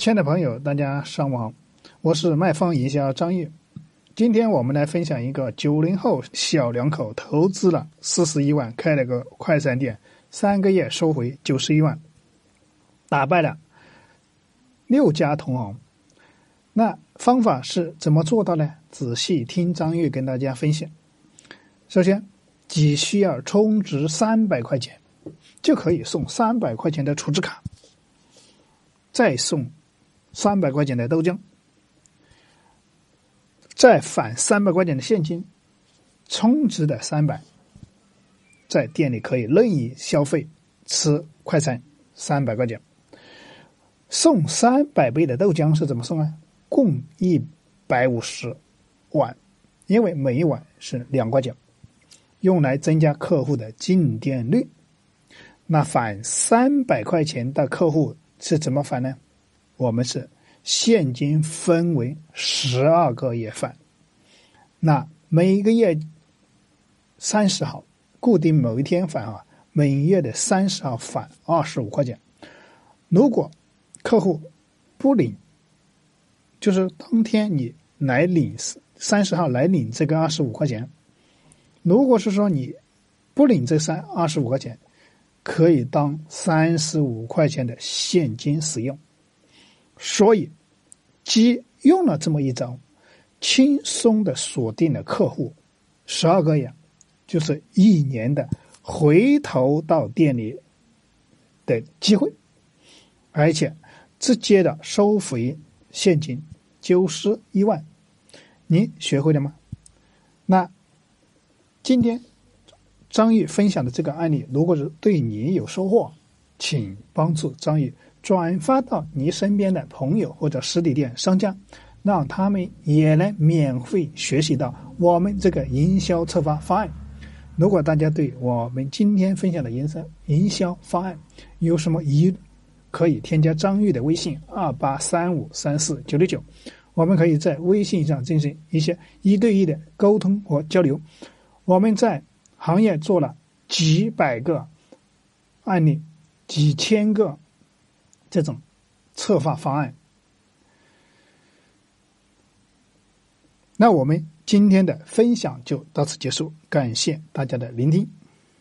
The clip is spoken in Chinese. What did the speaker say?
亲爱的朋友，大家上午好，我是卖方营销张玉。今天我们来分享一个九零后小两口投资了四十一万开了个快餐店，三个月收回九十一万，打败了六家同行。那方法是怎么做到呢？仔细听张玉跟大家分享。首先，只需要充值三百块钱，就可以送三百块钱的储值卡，再送。三百块钱的豆浆，再返三百块钱的现金，充值的三百，在店里可以任意消费吃快餐，三百块钱，送三百杯的豆浆是怎么送啊？共一百五十碗，因为每一碗是两块钱，用来增加客户的进店率。那返三百块钱的客户是怎么返呢？我们是现金分为十二个月返，那每一个月三十号固定某一天返啊，每月的三十号返二十五块钱。如果客户不领，就是当天你来领三十号来领这个二十五块钱。如果是说你不领这三二十五块钱，可以当三十五块钱的现金使用。所以，即用了这么一招，轻松的锁定了客户十二个月，就是一年的回头到店里的机会，而且直接的收回现金九十一万。您学会了吗？那今天张玉分享的这个案例，如果是对你有收获，请帮助张玉。转发到你身边的朋友或者实体店商家，让他们也能免费学习到我们这个营销策划方案。如果大家对我们今天分享的营销营销方案有什么疑，可以添加张玉的微信二八三五三四九六九，我们可以在微信上进行一些一对一的沟通和交流。我们在行业做了几百个案例，几千个。这种策划方案，那我们今天的分享就到此结束，感谢大家的聆听。